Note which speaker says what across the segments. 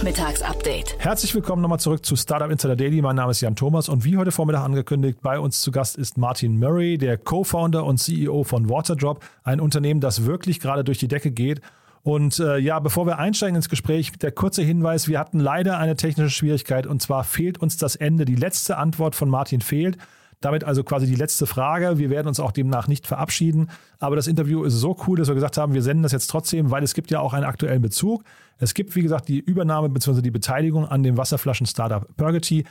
Speaker 1: Nachmittagsupdate.
Speaker 2: Herzlich willkommen nochmal zurück zu Startup Insider Daily. Mein Name ist Jan Thomas und wie heute Vormittag angekündigt, bei uns zu Gast ist Martin Murray, der Co-Founder und CEO von Waterdrop, ein Unternehmen, das wirklich gerade durch die Decke geht. Und äh, ja, bevor wir einsteigen ins Gespräch, der kurze Hinweis, wir hatten leider eine technische Schwierigkeit und zwar fehlt uns das Ende. Die letzte Antwort von Martin fehlt. Damit also quasi die letzte Frage. Wir werden uns auch demnach nicht verabschieden. Aber das Interview ist so cool, dass wir gesagt haben, wir senden das jetzt trotzdem, weil es gibt ja auch einen aktuellen Bezug. Es gibt, wie gesagt, die Übernahme bzw. die Beteiligung an dem Wasserflaschen-Startup Purgity.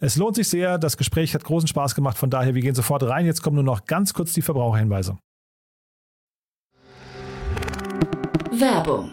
Speaker 2: Es lohnt sich sehr. Das Gespräch hat großen Spaß gemacht. Von daher, wir gehen sofort rein. Jetzt kommen nur noch ganz kurz die Verbraucherhinweise.
Speaker 1: Werbung.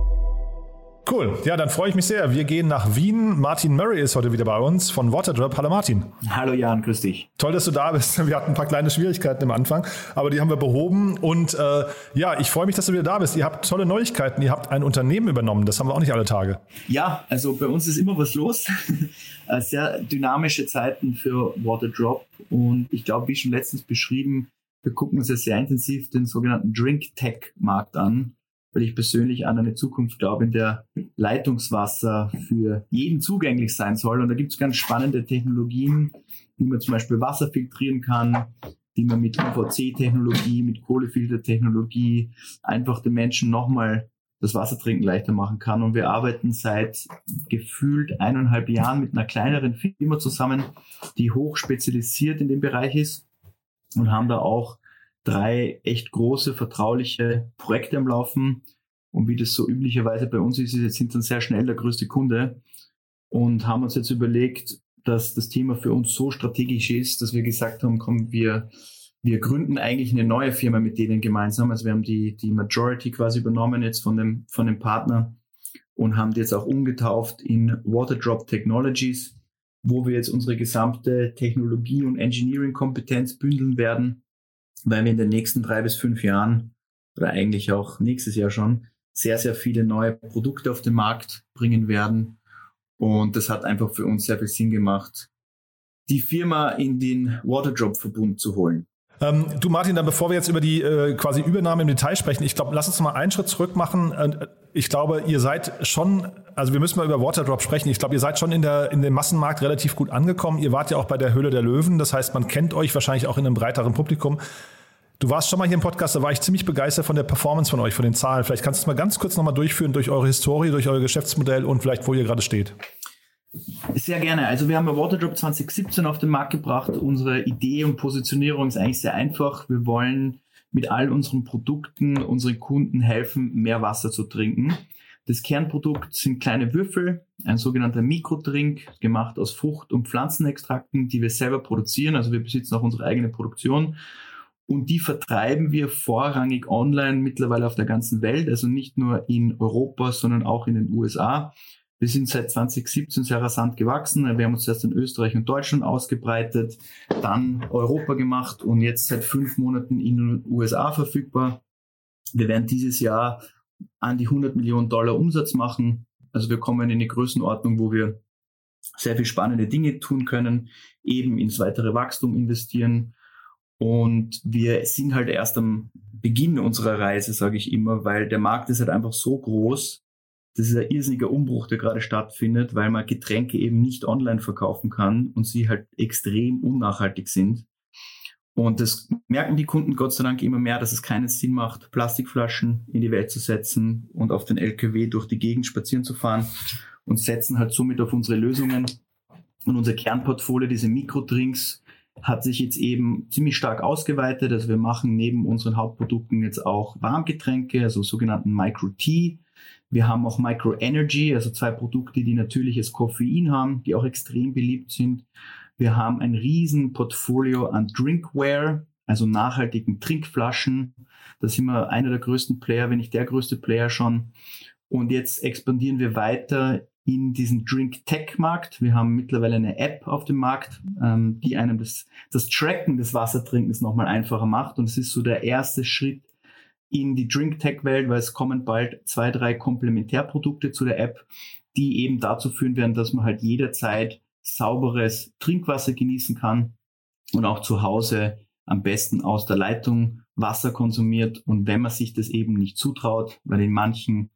Speaker 2: Cool. Ja, dann freue ich mich sehr. Wir gehen nach Wien. Martin Murray ist heute wieder bei uns von Waterdrop. Hallo Martin.
Speaker 3: Hallo Jan, grüß dich.
Speaker 2: Toll, dass du da bist. Wir hatten ein paar kleine Schwierigkeiten am Anfang, aber die haben wir behoben. Und äh, ja, ich freue mich, dass du wieder da bist. Ihr habt tolle Neuigkeiten. Ihr habt ein Unternehmen übernommen. Das haben wir auch nicht alle Tage.
Speaker 3: Ja, also bei uns ist immer was los. Äh, sehr dynamische Zeiten für Waterdrop. Und ich glaube, wie schon letztens beschrieben, wir gucken uns ja sehr intensiv den sogenannten Drink Tech Markt an weil ich persönlich an eine Zukunft glaube, in der Leitungswasser für jeden zugänglich sein soll. Und da gibt es ganz spannende Technologien, wie man zum Beispiel Wasser filtrieren kann, die man mit UVC-Technologie, mit Kohlefiltertechnologie einfach den Menschen nochmal das Wassertrinken leichter machen kann. Und wir arbeiten seit gefühlt eineinhalb Jahren mit einer kleineren Firma zusammen, die hoch spezialisiert in dem Bereich ist und haben da auch drei echt große, vertrauliche Projekte am Laufen. Und wie das so üblicherweise bei uns ist, jetzt sind dann sehr schnell der größte Kunde und haben uns jetzt überlegt, dass das Thema für uns so strategisch ist, dass wir gesagt haben, komm, wir, wir gründen eigentlich eine neue Firma mit denen gemeinsam. Also wir haben die, die Majority quasi übernommen jetzt von dem, von dem Partner und haben die jetzt auch umgetauft in Waterdrop Technologies, wo wir jetzt unsere gesamte Technologie- und Engineering-Kompetenz bündeln werden weil wir in den nächsten drei bis fünf Jahren oder eigentlich auch nächstes Jahr schon sehr, sehr viele neue Produkte auf den Markt bringen werden. Und das hat einfach für uns sehr viel Sinn gemacht, die Firma in den Waterdrop-Verbund zu holen.
Speaker 2: Ähm, du Martin, dann bevor wir jetzt über die äh, quasi Übernahme im Detail sprechen, ich glaube, lass uns mal einen Schritt zurück machen. Äh, ich glaube, ihr seid schon, also wir müssen mal über Waterdrop sprechen. Ich glaube, ihr seid schon in, der, in dem Massenmarkt relativ gut angekommen. Ihr wart ja auch bei der Höhle der Löwen. Das heißt, man kennt euch wahrscheinlich auch in einem breiteren Publikum. Du warst schon mal hier im Podcast, da war ich ziemlich begeistert von der Performance von euch, von den Zahlen. Vielleicht kannst du es mal ganz kurz nochmal durchführen durch eure Historie, durch euer Geschäftsmodell und vielleicht, wo ihr gerade steht.
Speaker 3: Sehr gerne. Also wir haben Waterdrop 2017 auf den Markt gebracht. Unsere Idee und Positionierung ist eigentlich sehr einfach. Wir wollen mit all unseren Produkten unseren Kunden helfen, mehr Wasser zu trinken. Das Kernprodukt sind kleine Würfel, ein sogenannter Mikrodrink, gemacht aus Frucht- und Pflanzenextrakten, die wir selber produzieren. Also wir besitzen auch unsere eigene Produktion. Und die vertreiben wir vorrangig online mittlerweile auf der ganzen Welt, also nicht nur in Europa, sondern auch in den USA. Wir sind seit 2017 sehr rasant gewachsen. Wir haben uns erst in Österreich und Deutschland ausgebreitet, dann Europa gemacht und jetzt seit fünf Monaten in den USA verfügbar. Wir werden dieses Jahr an die 100 Millionen Dollar Umsatz machen. Also wir kommen in eine Größenordnung, wo wir sehr viel spannende Dinge tun können, eben ins weitere Wachstum investieren. Und wir sind halt erst am Beginn unserer Reise, sage ich immer, weil der Markt ist halt einfach so groß, das ist ein irrsinniger Umbruch, der gerade stattfindet, weil man Getränke eben nicht online verkaufen kann und sie halt extrem unnachhaltig sind. Und das merken die Kunden Gott sei Dank immer mehr, dass es keinen Sinn macht, Plastikflaschen in die Welt zu setzen und auf den LKW durch die Gegend spazieren zu fahren und setzen halt somit auf unsere Lösungen. Und unser Kernportfolio, diese Mikrodrinks, hat sich jetzt eben ziemlich stark ausgeweitet. Also wir machen neben unseren Hauptprodukten jetzt auch Warmgetränke, also sogenannten Micro Tea. Wir haben auch Micro Energy, also zwei Produkte, die natürliches Koffein haben, die auch extrem beliebt sind. Wir haben ein riesen Portfolio an Drinkware, also nachhaltigen Trinkflaschen. Da sind wir einer der größten Player, wenn nicht der größte Player schon. Und jetzt expandieren wir weiter in diesen Drink-Tech-Markt. Wir haben mittlerweile eine App auf dem Markt, ähm, die einem das, das Tracken des Wassertrinkens nochmal einfacher macht. Und es ist so der erste Schritt in die Drink-Tech-Welt, weil es kommen bald zwei, drei Komplementärprodukte zu der App, die eben dazu führen werden, dass man halt jederzeit sauberes Trinkwasser genießen kann und auch zu Hause am besten aus der Leitung Wasser konsumiert. Und wenn man sich das eben nicht zutraut, weil in manchen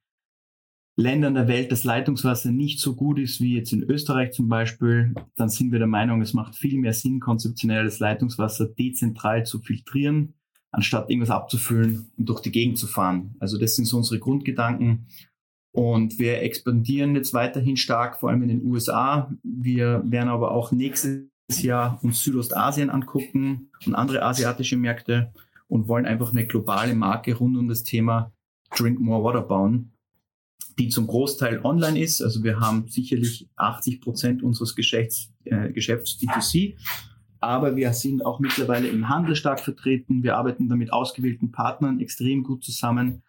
Speaker 3: Ländern der Welt das Leitungswasser nicht so gut ist wie jetzt in Österreich zum Beispiel, dann sind wir der Meinung, es macht viel mehr Sinn, konzeptionelles Leitungswasser dezentral zu filtrieren, anstatt irgendwas abzufüllen und durch die Gegend zu fahren. Also das sind so unsere Grundgedanken. Und wir expandieren jetzt weiterhin stark, vor allem in den USA. Wir werden aber auch nächstes Jahr uns Südostasien angucken und andere asiatische Märkte und wollen einfach eine globale Marke rund um das Thema Drink More Water bauen die zum Großteil online ist. Also wir haben sicherlich 80 Prozent unseres Geschäfts, äh, Geschäfts D2C. Aber wir sind auch mittlerweile im Handel stark vertreten. Wir arbeiten da mit ausgewählten Partnern extrem gut zusammen,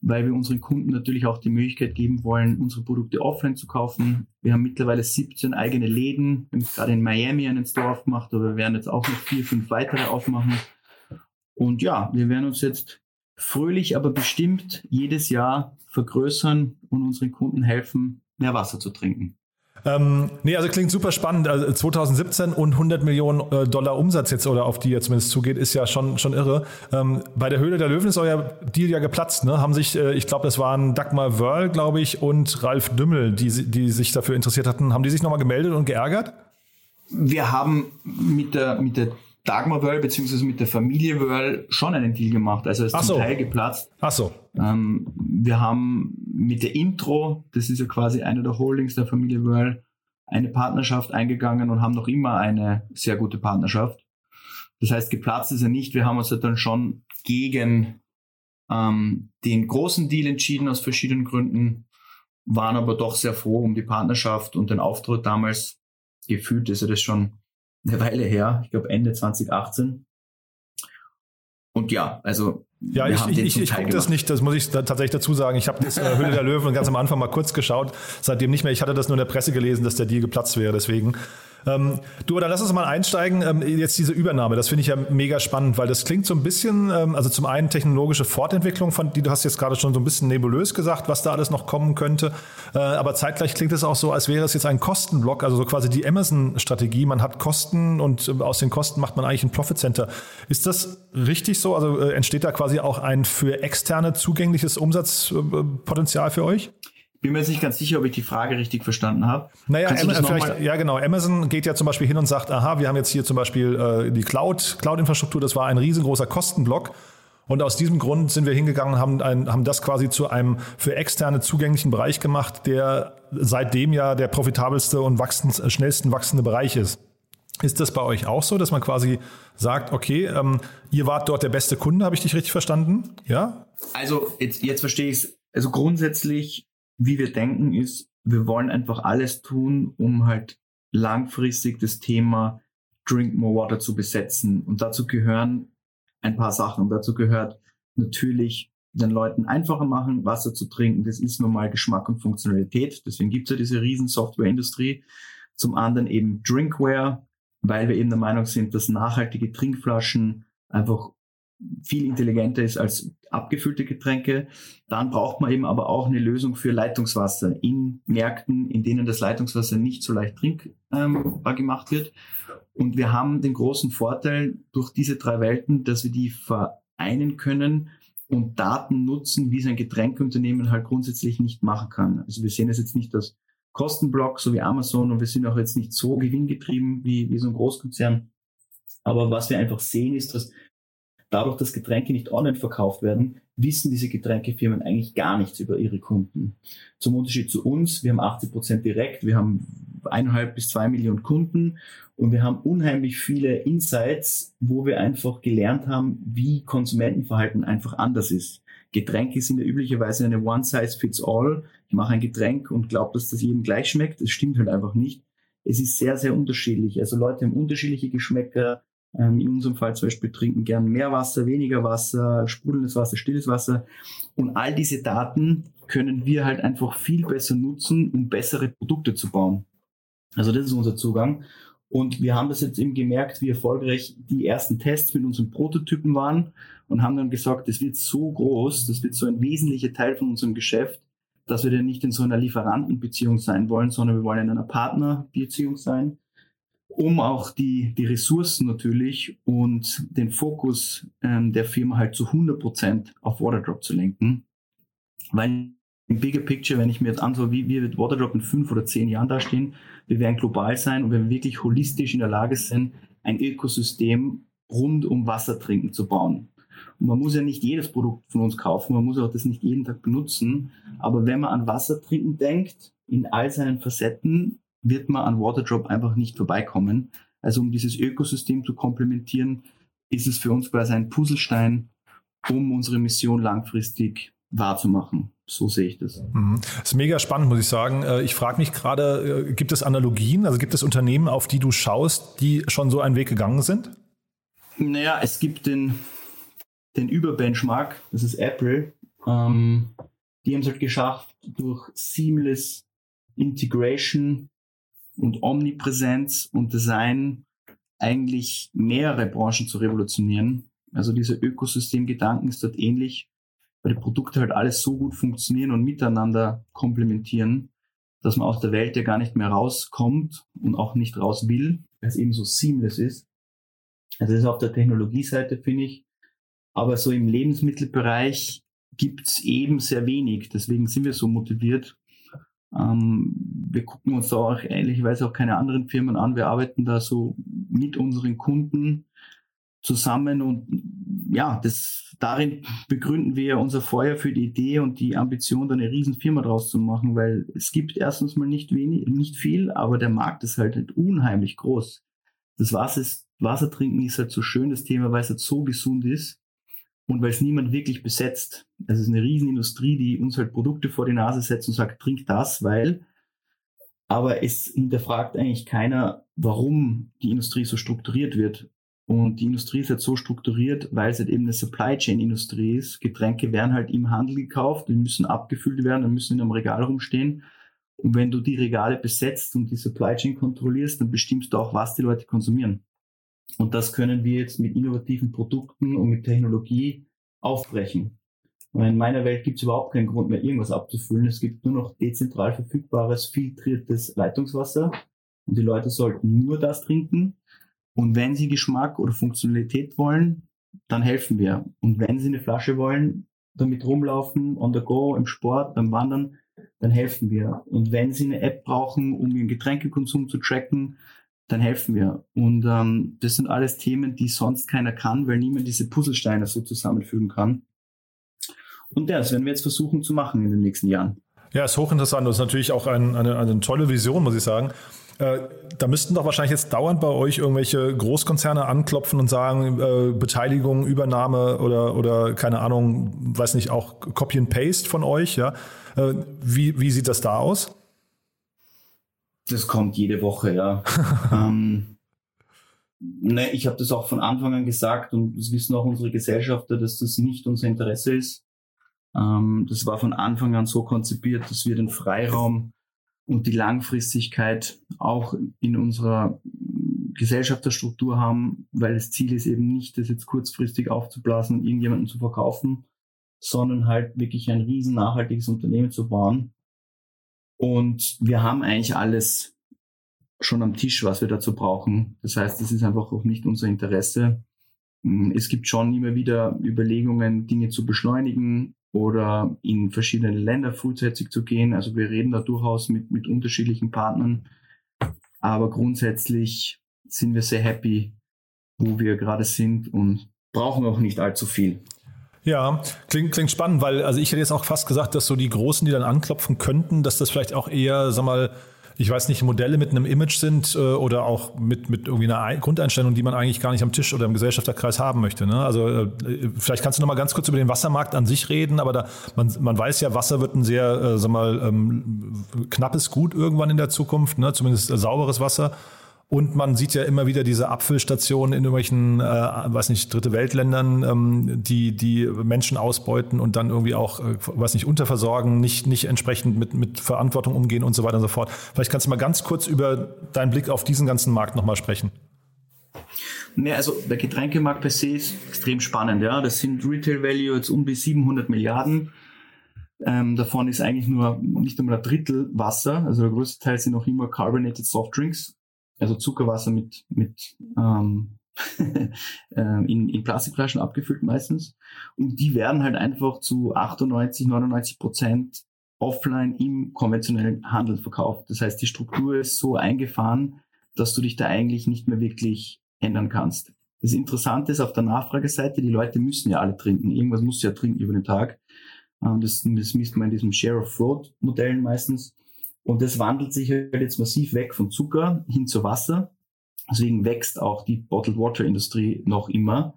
Speaker 3: weil wir unseren Kunden natürlich auch die Möglichkeit geben wollen, unsere Produkte offline zu kaufen. Wir haben mittlerweile 17 eigene Läden. Wir haben gerade in Miami einen Store aufgemacht, aber wir werden jetzt auch noch vier, fünf weitere aufmachen. Und ja, wir werden uns jetzt fröhlich, aber bestimmt jedes Jahr vergrößern und unseren Kunden helfen, mehr Wasser zu trinken.
Speaker 2: Ähm, nee, also klingt super spannend. Also 2017 und 100 Millionen äh, Dollar Umsatz jetzt oder auf die ihr zumindest zugeht, ist ja schon, schon irre. Ähm, bei der Höhle der Löwen ist euer Deal ja geplatzt. Ne? Haben sich, äh, ich glaube, das waren Dagmar Wörl, glaube ich, und Ralf Dümmel, die, die sich dafür interessiert hatten. Haben die sich nochmal gemeldet und geärgert?
Speaker 3: Wir haben mit der, mit der Dagmar Wörl beziehungsweise mit der Familie Wörl schon einen Deal gemacht. Also es ist zum Teil geplatzt.
Speaker 2: Ach so.
Speaker 3: Ähm, wir haben mit der Intro, das ist ja quasi eine der Holdings der Familie Wörl, eine Partnerschaft eingegangen und haben noch immer eine sehr gute Partnerschaft. Das heißt, geplatzt ist er nicht. Wir haben uns ja dann schon gegen ähm, den großen Deal entschieden aus verschiedenen Gründen, waren aber doch sehr froh um die Partnerschaft und den Auftritt damals. Gefühlt ist er das schon eine Weile her, ich glaube Ende 2018. Und ja, also
Speaker 2: ja, ich, ich, ich, ich gucke das nicht, das muss ich da tatsächlich dazu sagen. Ich habe das äh, Höhle der Löwen ganz am Anfang mal kurz geschaut, seitdem nicht mehr. Ich hatte das nur in der Presse gelesen, dass der Deal geplatzt wäre, deswegen. Ähm, du, dann lass uns mal einsteigen. Ähm, jetzt diese Übernahme, das finde ich ja mega spannend, weil das klingt so ein bisschen, ähm, also zum einen technologische Fortentwicklung, von die du hast jetzt gerade schon so ein bisschen nebulös gesagt, was da alles noch kommen könnte. Äh, aber zeitgleich klingt es auch so, als wäre es jetzt ein Kostenblock, also so quasi die Amazon-Strategie. Man hat Kosten und äh, aus den Kosten macht man eigentlich ein Profit Center. Ist das richtig so? Also äh, entsteht da quasi auch ein für externe zugängliches Umsatzpotenzial für euch?
Speaker 3: Bin mir jetzt nicht ganz sicher, ob ich die Frage richtig verstanden habe.
Speaker 2: Naja, Amazon, vielleicht, ja genau. Amazon geht ja zum Beispiel hin und sagt, aha, wir haben jetzt hier zum Beispiel äh, die Cloud, Cloud-Infrastruktur, das war ein riesengroßer Kostenblock. Und aus diesem Grund sind wir hingegangen und haben, ein, haben das quasi zu einem für externe zugänglichen Bereich gemacht, der seitdem ja der profitabelste und wachsend, schnellsten wachsende Bereich ist. Ist das bei euch auch so, dass man quasi sagt, okay, ähm, ihr wart dort der beste Kunde, habe ich dich richtig verstanden? Ja?
Speaker 3: Also jetzt, jetzt verstehe ich es. Also grundsätzlich wie wir denken, ist, wir wollen einfach alles tun, um halt langfristig das Thema Drink More Water zu besetzen. Und dazu gehören ein paar Sachen. Und dazu gehört natürlich den Leuten einfacher machen, Wasser zu trinken. Das ist nun mal Geschmack und Funktionalität. Deswegen gibt es ja diese riesen Softwareindustrie. Zum anderen eben Drinkware, weil wir eben der Meinung sind, dass nachhaltige Trinkflaschen einfach viel intelligenter ist als abgefüllte Getränke. Dann braucht man eben aber auch eine Lösung für Leitungswasser in Märkten, in denen das Leitungswasser nicht so leicht trinkbar gemacht wird. Und wir haben den großen Vorteil durch diese drei Welten, dass wir die vereinen können und Daten nutzen, wie es ein Getränkeunternehmen halt grundsätzlich nicht machen kann. Also wir sehen es jetzt nicht als Kostenblock, so wie Amazon, und wir sind auch jetzt nicht so gewinngetrieben wie, wie so ein Großkonzern. Aber was wir einfach sehen, ist, dass dadurch, dass Getränke nicht online verkauft werden, wissen diese Getränkefirmen eigentlich gar nichts über ihre Kunden. Zum Unterschied zu uns, wir haben 80 Prozent direkt, wir haben eineinhalb bis zwei Millionen Kunden und wir haben unheimlich viele Insights, wo wir einfach gelernt haben, wie Konsumentenverhalten einfach anders ist. Getränke sind ja üblicherweise eine One-Size-Fits-All. Ich mache ein Getränk und glaube, dass das jedem gleich schmeckt. Das stimmt halt einfach nicht. Es ist sehr, sehr unterschiedlich. Also Leute haben unterschiedliche Geschmäcker. Ähm, in unserem Fall zum Beispiel trinken gern mehr Wasser, weniger Wasser, sprudelndes Wasser, stilles Wasser. Und all diese Daten können wir halt einfach viel besser nutzen, um bessere Produkte zu bauen. Also das ist unser Zugang. Und wir haben das jetzt eben gemerkt, wie erfolgreich die ersten Tests mit unseren Prototypen waren und haben dann gesagt, das wird so groß, das wird so ein wesentlicher Teil von unserem Geschäft, dass wir dann nicht in so einer Lieferantenbeziehung sein wollen, sondern wir wollen in einer Partnerbeziehung sein, um auch die, die Ressourcen natürlich und den Fokus ähm, der Firma halt zu 100 Prozent auf Waterdrop zu lenken. Weil im Bigger Picture, wenn ich mir jetzt anschaue, wie, wie wird Waterdrop in fünf oder zehn Jahren dastehen, wir werden global sein und wir werden wirklich holistisch in der Lage sein, ein Ökosystem rund um Wassertrinken zu bauen. Und man muss ja nicht jedes Produkt von uns kaufen, man muss auch das nicht jeden Tag benutzen. Aber wenn man an Wassertrinken denkt, in all seinen Facetten, wird man an Waterdrop einfach nicht vorbeikommen. Also um dieses Ökosystem zu komplementieren, ist es für uns quasi ein Puzzlestein, um unsere Mission langfristig wahrzumachen. So sehe ich das.
Speaker 2: Mhm. Das ist mega spannend, muss ich sagen. Äh, ich frage mich gerade, äh, gibt es Analogien, also gibt es Unternehmen, auf die du schaust, die schon so einen Weg gegangen sind?
Speaker 3: Naja, es gibt den, den Überbenchmark, das ist Apple. Ähm, die haben es halt geschafft, durch Seamless Integration und Omnipräsenz und Design eigentlich mehrere Branchen zu revolutionieren. Also dieser Ökosystemgedanken ist dort ähnlich weil die Produkte halt alles so gut funktionieren und miteinander komplementieren, dass man aus der Welt ja gar nicht mehr rauskommt und auch nicht raus will, weil es eben so seamless ist. Also das ist auf der Technologieseite, finde ich. Aber so im Lebensmittelbereich gibt's eben sehr wenig. Deswegen sind wir so motiviert. Ähm, wir gucken uns da auch ehrlicherweise auch keine anderen Firmen an. Wir arbeiten da so mit unseren Kunden zusammen und ja, das, darin begründen wir unser Feuer für die Idee und die Ambition, da eine riesen Firma draus zu machen, weil es gibt erstens mal nicht wenig, nicht viel, aber der Markt ist halt, halt unheimlich groß. Das Wasser, ist, Wasser trinken ist halt so schön, das Thema, weil es halt so gesund ist und weil es niemand wirklich besetzt. Es ist eine Riesenindustrie, die uns halt Produkte vor die Nase setzt und sagt, trink das, weil aber es hinterfragt eigentlich keiner, warum die Industrie so strukturiert wird. Und die Industrie ist halt so strukturiert, weil es halt eben eine Supply Chain Industrie ist. Getränke werden halt im Handel gekauft, die müssen abgefüllt werden, dann müssen in einem Regal rumstehen. Und wenn du die Regale besetzt und die Supply Chain kontrollierst, dann bestimmst du auch, was die Leute konsumieren. Und das können wir jetzt mit innovativen Produkten und mit Technologie aufbrechen. Und in meiner Welt gibt es überhaupt keinen Grund mehr, irgendwas abzufüllen. Es gibt nur noch dezentral verfügbares, filtriertes Leitungswasser. Und die Leute sollten nur das trinken. Und wenn Sie Geschmack oder Funktionalität wollen, dann helfen wir. Und wenn Sie eine Flasche wollen, damit rumlaufen, on the go, im Sport, beim Wandern, dann helfen wir. Und wenn Sie eine App brauchen, um Ihren Getränkekonsum zu tracken, dann helfen wir. Und ähm, das sind alles Themen, die sonst keiner kann, weil niemand diese Puzzlesteine so zusammenfügen kann. Und das werden wir jetzt versuchen zu machen in den nächsten Jahren.
Speaker 2: Ja, ist hochinteressant. Das ist natürlich auch ein, eine, eine tolle Vision, muss ich sagen. Äh, da müssten doch wahrscheinlich jetzt dauernd bei euch irgendwelche Großkonzerne anklopfen und sagen, äh, Beteiligung, Übernahme oder, oder keine Ahnung, weiß nicht, auch Copy and Paste von euch. Ja? Äh, wie, wie sieht das da aus?
Speaker 3: Das kommt jede Woche, ja. ähm, ne, ich habe das auch von Anfang an gesagt und das wissen auch unsere Gesellschafter, dass das nicht unser Interesse ist. Ähm, das war von Anfang an so konzipiert, dass wir den Freiraum und die Langfristigkeit auch in unserer Gesellschafterstruktur haben, weil das Ziel ist eben nicht, das jetzt kurzfristig aufzublasen und irgendjemanden zu verkaufen, sondern halt wirklich ein riesen nachhaltiges Unternehmen zu bauen. Und wir haben eigentlich alles schon am Tisch, was wir dazu brauchen. Das heißt, das ist einfach auch nicht unser Interesse. hm, es gibt schon immer wieder Überlegungen, Dinge zu beschleunigen oder in verschiedene Länder frühzeitig zu gehen. Also wir reden da durchaus mit, mit unterschiedlichen Partnern. Aber grundsätzlich sind wir sehr happy, wo wir gerade sind und brauchen auch nicht allzu viel.
Speaker 2: Ja, klingt, klingt spannend, weil also ich hätte jetzt auch fast gesagt, dass so die Großen, die dann anklopfen könnten, dass das vielleicht auch eher, sag mal, ich weiß nicht, Modelle mit einem Image sind äh, oder auch mit, mit irgendwie einer Grundeinstellung, die man eigentlich gar nicht am Tisch oder im Gesellschafterkreis haben möchte. Ne? Also äh, vielleicht kannst du noch mal ganz kurz über den Wassermarkt an sich reden, aber da, man, man weiß ja, Wasser wird ein sehr, äh, sag mal, ähm, knappes Gut irgendwann in der Zukunft, ne? zumindest äh, sauberes Wasser. Und man sieht ja immer wieder diese Abfüllstationen in irgendwelchen, äh, weiß nicht, dritte Weltländern, ähm, die die Menschen ausbeuten und dann irgendwie auch, äh, weiß nicht, unterversorgen, nicht, nicht entsprechend mit, mit Verantwortung umgehen und so weiter und so fort. Vielleicht kannst du mal ganz kurz über deinen Blick auf diesen ganzen Markt nochmal sprechen.
Speaker 3: Nee, also der Getränkemarkt per se ist extrem spannend. Ja, das sind Retail Value jetzt um bis 700 Milliarden. Ähm, davon ist eigentlich nur nicht einmal ein Drittel Wasser. Also der größte Teil sind noch immer Carbonated Soft Drinks also Zuckerwasser mit, mit ähm, ähm, in, in Plastikflaschen abgefüllt meistens. Und die werden halt einfach zu 98, 99 Prozent offline im konventionellen Handel verkauft. Das heißt, die Struktur ist so eingefahren, dass du dich da eigentlich nicht mehr wirklich ändern kannst. Das Interessante ist auf der Nachfrageseite, die Leute müssen ja alle trinken. Irgendwas muss ja trinken über den Tag. Ähm, das, das misst man in diesem Share of Fraud Modellen meistens. Und das wandelt sich halt jetzt massiv weg von Zucker hin zu Wasser. Deswegen wächst auch die Bottled Water Industrie noch immer.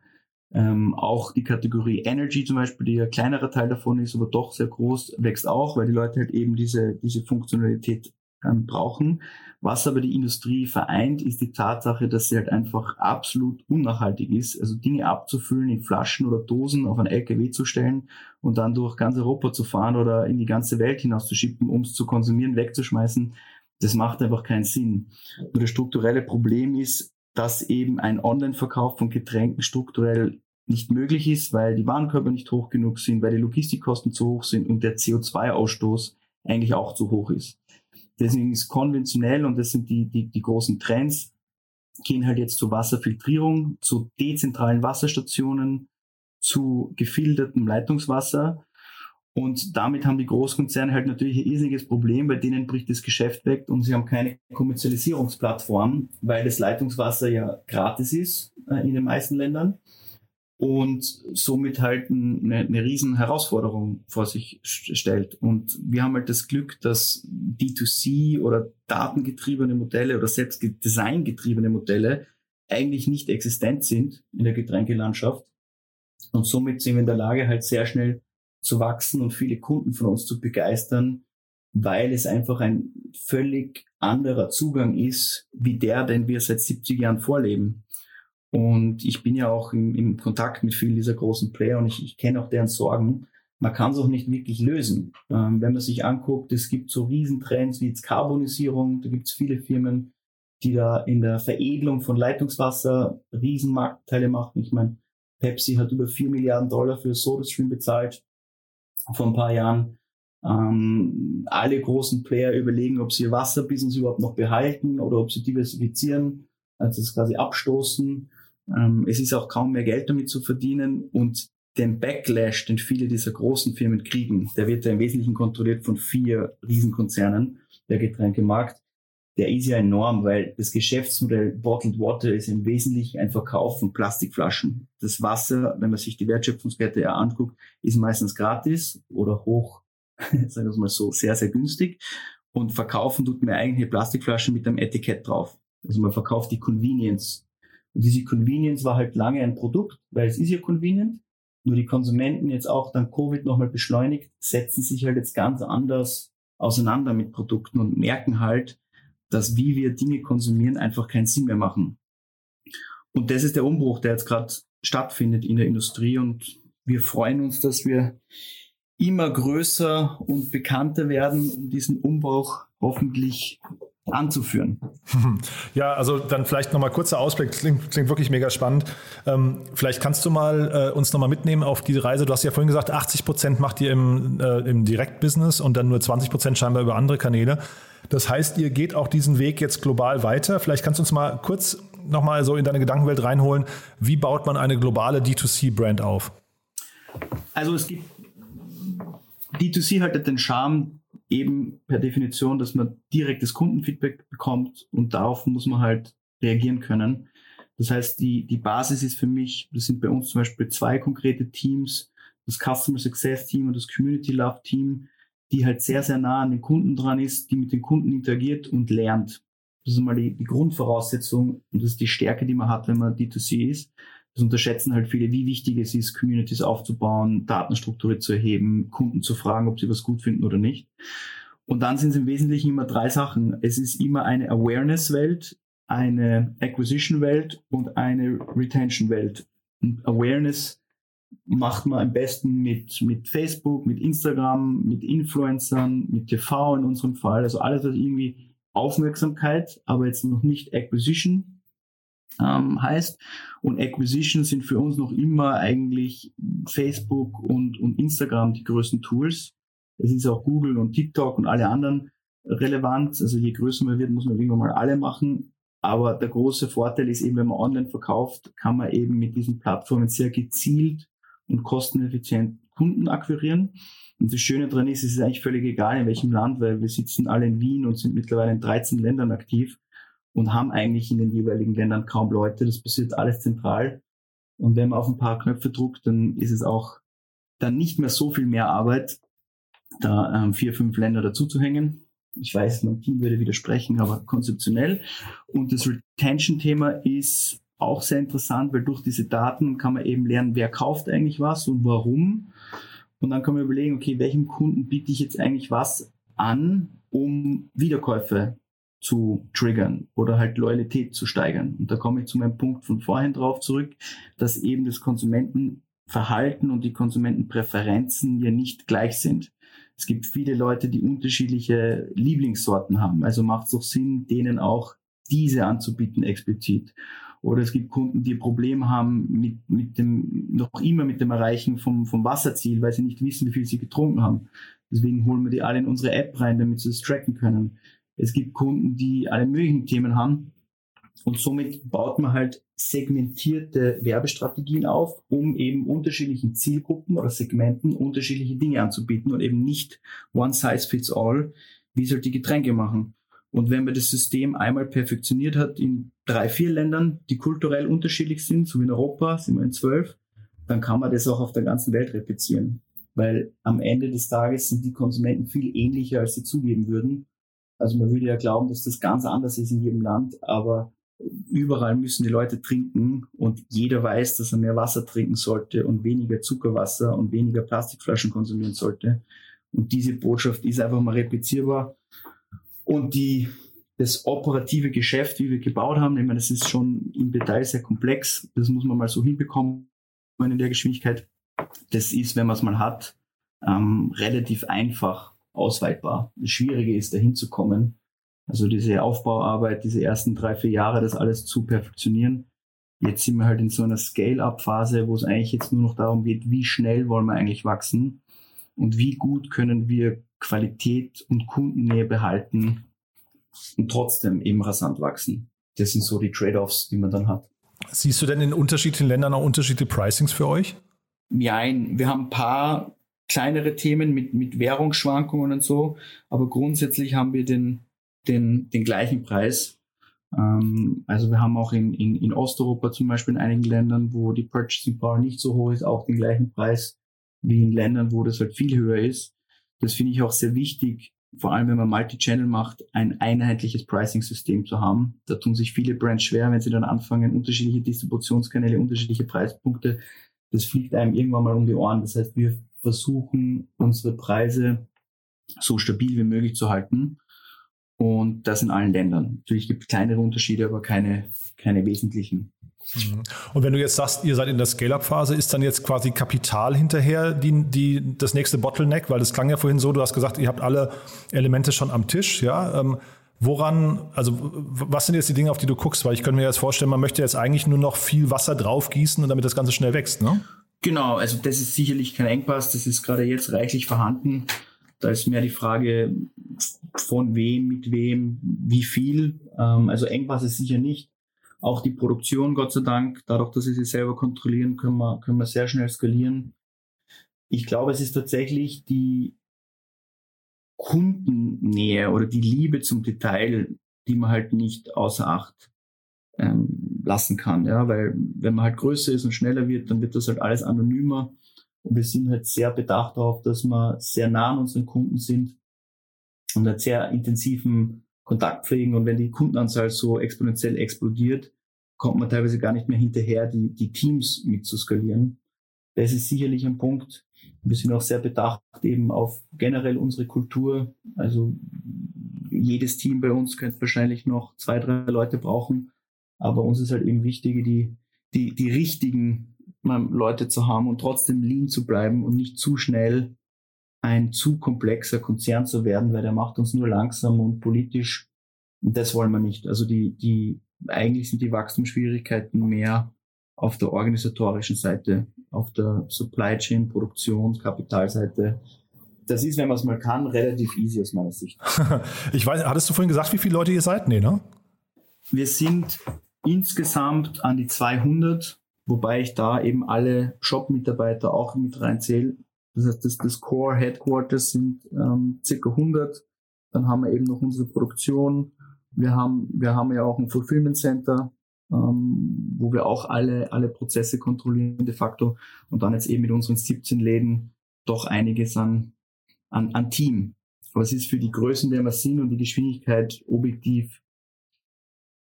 Speaker 3: Ähm, auch die Kategorie Energy zum Beispiel, die ja kleinerer Teil davon ist, aber doch sehr groß, wächst auch, weil die Leute halt eben diese, diese Funktionalität brauchen. Was aber die Industrie vereint, ist die Tatsache, dass sie halt einfach absolut unnachhaltig ist. Also Dinge abzufüllen in Flaschen oder Dosen auf einen LKW zu stellen und dann durch ganz Europa zu fahren oder in die ganze Welt hinauszuschippen, um es zu konsumieren, wegzuschmeißen, das macht einfach keinen Sinn. Nur das strukturelle Problem ist, dass eben ein Online-Verkauf von Getränken strukturell nicht möglich ist, weil die Warenkörper nicht hoch genug sind, weil die Logistikkosten zu hoch sind und der CO2-Ausstoß eigentlich auch zu hoch ist. Deswegen ist konventionell, und das sind die, die, die großen Trends, gehen halt jetzt zur Wasserfiltrierung, zu dezentralen Wasserstationen, zu gefiltertem Leitungswasser. Und damit haben die Großkonzerne halt natürlich ein irrsinniges Problem, bei denen bricht das Geschäft weg und sie haben keine Kommerzialisierungsplattform, weil das Leitungswasser ja gratis ist äh, in den meisten Ländern und somit halt eine, eine riesen Herausforderung vor sich stellt. Und wir haben halt das Glück, dass D2C oder datengetriebene Modelle oder selbst designgetriebene Modelle eigentlich nicht existent sind in der Getränkelandschaft. Und somit sind wir in der Lage, halt sehr schnell zu wachsen und viele Kunden von uns zu begeistern, weil es einfach ein völlig anderer Zugang ist, wie der, den wir seit 70 Jahren vorleben. Und ich bin ja auch im, im Kontakt mit vielen dieser großen Player und ich, ich kenne auch deren Sorgen. Man kann es auch nicht wirklich lösen. Ähm, wenn man sich anguckt, es gibt so Riesentrends wie jetzt Karbonisierung, da gibt es viele Firmen, die da in der Veredelung von Leitungswasser Riesenmarktteile machen. Ich meine, Pepsi hat über vier Milliarden Dollar für SodaStream bezahlt vor ein paar Jahren. Ähm, alle großen Player überlegen, ob sie ihr Wasserbusiness überhaupt noch behalten oder ob sie diversifizieren, also das quasi abstoßen. Ähm, es ist auch kaum mehr Geld damit zu verdienen und den Backlash, den viele dieser großen Firmen kriegen, der wird ja im Wesentlichen kontrolliert von vier Riesenkonzernen, der Getränkemarkt. Der ist ja enorm, weil das Geschäftsmodell Bottled Water ist im Wesentlichen ein Verkauf von Plastikflaschen. Das Wasser, wenn man sich die Wertschöpfungskette ja anguckt, ist meistens gratis oder hoch, sagen wir es mal so, sehr, sehr günstig. Und verkaufen tut man eigentlich eine Plastikflasche mit einem Etikett drauf. Also man verkauft die Convenience und diese Convenience war halt lange ein Produkt, weil es ist ja convenient. Nur die Konsumenten jetzt auch dann Covid nochmal beschleunigt, setzen sich halt jetzt ganz anders auseinander mit Produkten und merken halt, dass wie wir Dinge konsumieren einfach keinen Sinn mehr machen. Und das ist der Umbruch, der jetzt gerade stattfindet in der Industrie und wir freuen uns, dass wir immer größer und bekannter werden, um diesen Umbruch hoffentlich anzuführen.
Speaker 2: Ja, also dann vielleicht nochmal kurzer Ausblick, klingt, klingt wirklich mega spannend. Ähm, vielleicht kannst du mal äh, uns nochmal mitnehmen auf diese Reise. Du hast ja vorhin gesagt, 80 Prozent macht ihr im, äh, im Direktbusiness und dann nur 20 Prozent scheinbar über andere Kanäle. Das heißt, ihr geht auch diesen Weg jetzt global weiter. Vielleicht kannst du uns mal kurz nochmal so in deine Gedankenwelt reinholen. Wie baut man eine globale D2C-Brand auf?
Speaker 3: Also es gibt D2C hat den Charme eben per Definition, dass man direktes Kundenfeedback bekommt und darauf muss man halt reagieren können. Das heißt, die, die Basis ist für mich, das sind bei uns zum Beispiel zwei konkrete Teams, das Customer Success Team und das Community Love Team, die halt sehr, sehr nah an den Kunden dran ist, die mit den Kunden interagiert und lernt. Das ist mal die, die Grundvoraussetzung und das ist die Stärke, die man hat, wenn man D2C ist. Das unterschätzen halt viele, wie wichtig es ist, Communities aufzubauen, Datenstrukturen zu erheben, Kunden zu fragen, ob sie was gut finden oder nicht. Und dann sind es im Wesentlichen immer drei Sachen. Es ist immer eine Awareness-Welt, eine Acquisition-Welt und eine Retention-Welt. Awareness macht man am besten mit, mit Facebook, mit Instagram, mit Influencern, mit TV in unserem Fall. Also alles, was irgendwie Aufmerksamkeit, aber jetzt noch nicht Acquisition ähm, heißt. Und Acquisition sind für uns noch immer eigentlich Facebook und, und Instagram die größten Tools. Es ist auch Google und TikTok und alle anderen relevant. Also je größer man wird, muss man irgendwann mal alle machen. Aber der große Vorteil ist eben, wenn man online verkauft, kann man eben mit diesen Plattformen sehr gezielt und kosteneffizient Kunden akquirieren. Und das Schöne daran ist, es ist eigentlich völlig egal, in welchem Land, weil wir sitzen alle in Wien und sind mittlerweile in 13 Ländern aktiv und haben eigentlich in den jeweiligen Ländern kaum Leute. Das passiert alles zentral. Und wenn man auf ein paar Knöpfe druckt, dann ist es auch dann nicht mehr so viel mehr Arbeit, da ähm, vier, fünf Länder dazu zu hängen. Ich weiß, mein Team würde widersprechen, aber konzeptionell. Und das Retention-Thema ist auch sehr interessant, weil durch diese Daten kann man eben lernen, wer kauft eigentlich was und warum. Und dann kann man überlegen, okay, welchem Kunden biete ich jetzt eigentlich was an, um Wiederkäufe zu triggern oder halt Loyalität zu steigern. Und da komme ich zu meinem Punkt von vorhin drauf zurück, dass eben das Konsumentenverhalten und die Konsumentenpräferenzen ja nicht gleich sind. Es gibt viele Leute, die unterschiedliche Lieblingssorten haben. Also macht es doch Sinn, denen auch diese anzubieten explizit. Oder es gibt Kunden, die Probleme haben mit, mit dem, noch immer mit dem Erreichen vom, vom Wasserziel, weil sie nicht wissen, wie viel sie getrunken haben. Deswegen holen wir die alle in unsere App rein, damit sie das tracken können. Es gibt Kunden, die alle möglichen Themen haben. Und somit baut man halt segmentierte Werbestrategien auf, um eben unterschiedlichen Zielgruppen oder Segmenten unterschiedliche Dinge anzubieten und eben nicht one size fits all, wie soll die Getränke machen. Und wenn man das System einmal perfektioniert hat in drei, vier Ländern, die kulturell unterschiedlich sind, so wie in Europa, sind wir in zwölf, dann kann man das auch auf der ganzen Welt replizieren. Weil am Ende des Tages sind die Konsumenten viel ähnlicher, als sie zugeben würden. Also man würde ja glauben, dass das ganz anders ist in jedem Land, aber überall müssen die Leute trinken und jeder weiß, dass er mehr Wasser trinken sollte und weniger Zuckerwasser und weniger Plastikflaschen konsumieren sollte. Und diese Botschaft ist einfach mal replizierbar und die, das operative Geschäft, wie wir gebaut haben, ich meine, das ist schon im Detail sehr komplex. Das muss man mal so hinbekommen in der Geschwindigkeit. Das ist, wenn man es mal hat, ähm, relativ einfach ausweitbar. Das Schwierige ist, dahin zu kommen. Also diese Aufbauarbeit, diese ersten drei, vier Jahre, das alles zu perfektionieren. Jetzt sind wir halt in so einer Scale-up-Phase, wo es eigentlich jetzt nur noch darum geht, wie schnell wollen wir eigentlich wachsen und wie gut können wir Qualität und Kundennähe behalten und trotzdem eben rasant wachsen. Das sind so die Trade-offs, die man dann hat.
Speaker 2: Siehst du denn in unterschiedlichen Ländern auch unterschiedliche Pricings für euch?
Speaker 3: Nein, wir haben ein paar kleinere Themen mit, mit Währungsschwankungen und so, aber grundsätzlich haben wir den, den, den gleichen Preis. Ähm, also wir haben auch in, in, in Osteuropa zum Beispiel in einigen Ländern, wo die Purchasing Power nicht so hoch ist, auch den gleichen Preis wie in Ländern, wo das halt viel höher ist. Das finde ich auch sehr wichtig, vor allem wenn man Multi-Channel macht, ein einheitliches Pricing-System zu haben. Da tun sich viele Brands schwer, wenn sie dann anfangen, unterschiedliche Distributionskanäle, unterschiedliche Preispunkte. Das fliegt einem irgendwann mal um die Ohren. Das heißt, wir versuchen, unsere Preise so stabil wie möglich zu halten. Und das in allen Ländern. Natürlich gibt es kleinere Unterschiede, aber keine, keine wesentlichen.
Speaker 2: Mhm. Und wenn du jetzt sagst, ihr seid in der Scale-Up-Phase, ist dann jetzt quasi Kapital hinterher die, die, das nächste Bottleneck? Weil das klang ja vorhin so, du hast gesagt, ihr habt alle Elemente schon am Tisch, ja. Ähm, woran, also was sind jetzt die Dinge, auf die du guckst? Weil ich könnte mir jetzt vorstellen, man möchte jetzt eigentlich nur noch viel Wasser draufgießen und damit das Ganze schnell wächst, ne?
Speaker 3: Genau, also das ist sicherlich kein Engpass, das ist gerade jetzt reichlich vorhanden. Da ist mehr die Frage, von wem, mit wem, wie viel. Ähm, also Engpass ist sicher nicht. Auch die Produktion, Gott sei Dank, dadurch, dass sie sie selber kontrollieren, können wir, können wir sehr schnell skalieren. Ich glaube, es ist tatsächlich die Kundennähe oder die Liebe zum Detail, die man halt nicht außer Acht ähm, lassen kann. Ja, weil wenn man halt größer ist und schneller wird, dann wird das halt alles anonymer. Und wir sind halt sehr bedacht darauf, dass wir sehr nah an unseren Kunden sind und halt sehr intensiven Kontakt pflegen. Und wenn die Kundenanzahl so exponentiell explodiert, kommt man teilweise gar nicht mehr hinterher, die, die Teams mitzuskalieren. Das ist sicherlich ein Punkt. Wir sind auch sehr bedacht eben auf generell unsere Kultur. Also jedes Team bei uns könnte wahrscheinlich noch zwei, drei Leute brauchen. Aber uns ist halt eben wichtig, die, die, die richtigen Leute zu haben und trotzdem lean zu bleiben und nicht zu schnell ein zu komplexer Konzern zu werden, weil der macht uns nur langsam und politisch. Und das wollen wir nicht. Also die, die, eigentlich sind die Wachstumsschwierigkeiten mehr auf der organisatorischen Seite, auf der Supply Chain, Produktion, Kapitalseite. Das ist, wenn man es mal kann, relativ easy aus meiner Sicht.
Speaker 2: ich weiß, hattest du vorhin gesagt, wie viele Leute ihr seid? Nee, ne?
Speaker 3: Wir sind insgesamt an die 200, wobei ich da eben alle Shop-Mitarbeiter auch mit reinzähle. Das heißt, das, das Core Headquarters sind ähm, circa 100. Dann haben wir eben noch unsere Produktion. Wir haben, wir haben ja auch ein Fulfillment Center, ähm, wo wir auch alle, alle Prozesse kontrollieren de facto. Und dann jetzt eben mit unseren 17 Läden doch einiges an, an, an Team. Aber es ist für die Größen, der wir sind und die Geschwindigkeit objektiv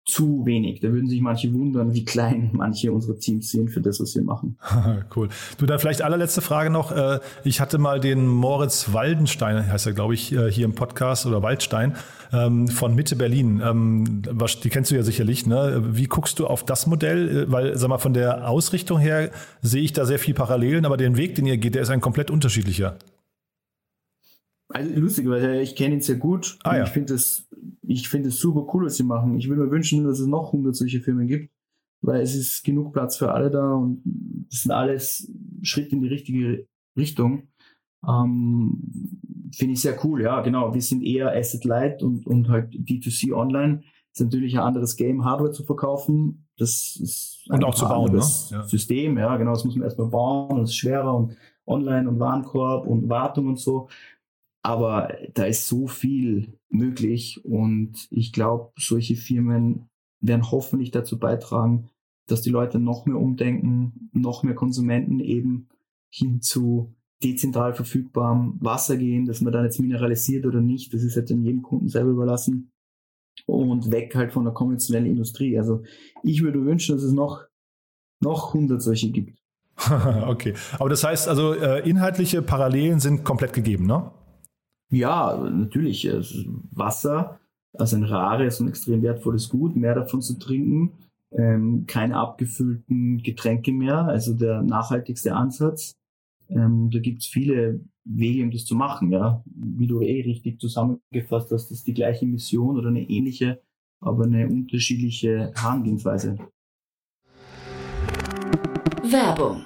Speaker 3: zu wenig. Da würden sich manche wundern, wie klein manche unserer Teams sind für das, was wir machen.
Speaker 2: cool. Du, dann vielleicht allerletzte Frage noch. Äh, ich hatte mal den Moritz Waldenstein, heißt er, glaube ich, äh, hier im Podcast oder Waldstein ähm, von Mitte Berlin. Ähm, die kennst du ja sicherlich. Ne? Wie guckst du auf das Modell? Äh, weil, sag mal, von der Ausrichtung her sehe ich da sehr viel Parallelen, aber den Weg, den ihr geht, der ist ein komplett unterschiedlicher.
Speaker 3: Also lustig, weil ich kenne ihn sehr gut. Ah, ja. Ich finde es ich finde es super cool, was sie machen. Ich würde mir wünschen, dass es noch 100 solche Firmen gibt, weil es ist genug Platz für alle da und das sind alles Schritte in die richtige Richtung. Ähm, finde ich sehr cool, ja, genau. Wir sind eher Asset Light und, und halt D2C online. ist natürlich ein anderes Game, Hardware zu verkaufen. Das ist
Speaker 2: und auch zu bauen, ne?
Speaker 3: Ja. System, ja, genau. Das muss man erstmal bauen. Das ist schwerer und online und Warenkorb und Wartung und so. Aber da ist so viel möglich und ich glaube, solche Firmen werden hoffentlich dazu beitragen, dass die Leute noch mehr umdenken, noch mehr Konsumenten eben hin zu dezentral verfügbarem Wasser gehen, dass man dann jetzt mineralisiert oder nicht, das ist halt dann jedem Kunden selber überlassen und weg halt von der konventionellen Industrie. Also ich würde wünschen, dass es noch, noch 100 solche gibt.
Speaker 2: okay, aber das heißt also, äh, inhaltliche Parallelen sind komplett gegeben, ne?
Speaker 3: Ja, natürlich. Wasser also ein rares und extrem wertvolles Gut, mehr davon zu trinken, ähm, keine abgefüllten Getränke mehr, also der nachhaltigste Ansatz. Ähm, da gibt's viele Wege, um das zu machen. Ja, Wie du eh richtig zusammengefasst hast, das ist die gleiche Mission oder eine ähnliche, aber eine unterschiedliche Herangehensweise.
Speaker 1: Werbung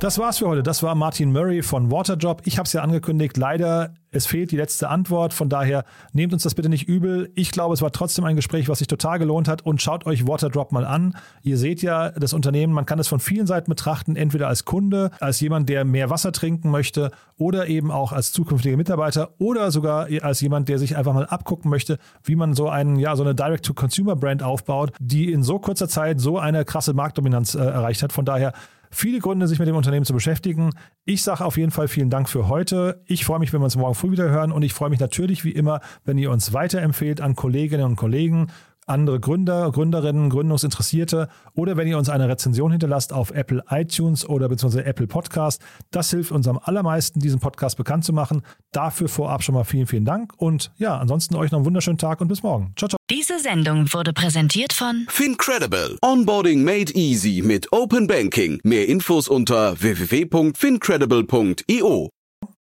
Speaker 2: Das war's für heute. Das war Martin Murray von Waterdrop. Ich habe es ja angekündigt. Leider, es fehlt die letzte Antwort. Von daher nehmt uns das bitte nicht übel. Ich glaube, es war trotzdem ein Gespräch, was sich total gelohnt hat. Und schaut euch Waterdrop mal an. Ihr seht ja das Unternehmen. Man kann es von vielen Seiten betrachten. Entweder als Kunde, als jemand, der mehr Wasser trinken möchte, oder eben auch als zukünftiger Mitarbeiter, oder sogar als jemand, der sich einfach mal abgucken möchte, wie man so einen, ja, so eine Direct-to-Consumer-Brand aufbaut, die in so kurzer Zeit so eine krasse Marktdominanz äh, erreicht hat. Von daher viele Gründe, sich mit dem Unternehmen zu beschäftigen. Ich sage auf jeden Fall vielen Dank für heute. Ich freue mich, wenn wir uns morgen früh wieder hören und ich freue mich natürlich wie immer, wenn ihr uns weiterempfehlt an Kolleginnen und Kollegen. Andere Gründer, Gründerinnen, Gründungsinteressierte oder wenn ihr uns eine Rezension hinterlasst auf Apple iTunes oder beziehungsweise Apple Podcast. Das hilft uns am allermeisten, diesen Podcast bekannt zu machen. Dafür vorab schon mal vielen, vielen Dank und ja, ansonsten euch noch einen wunderschönen Tag und bis morgen. Ciao, ciao.
Speaker 1: Diese Sendung wurde präsentiert von
Speaker 4: Fincredible. Onboarding made easy mit Open Banking. Mehr Infos unter www.fincredible.io.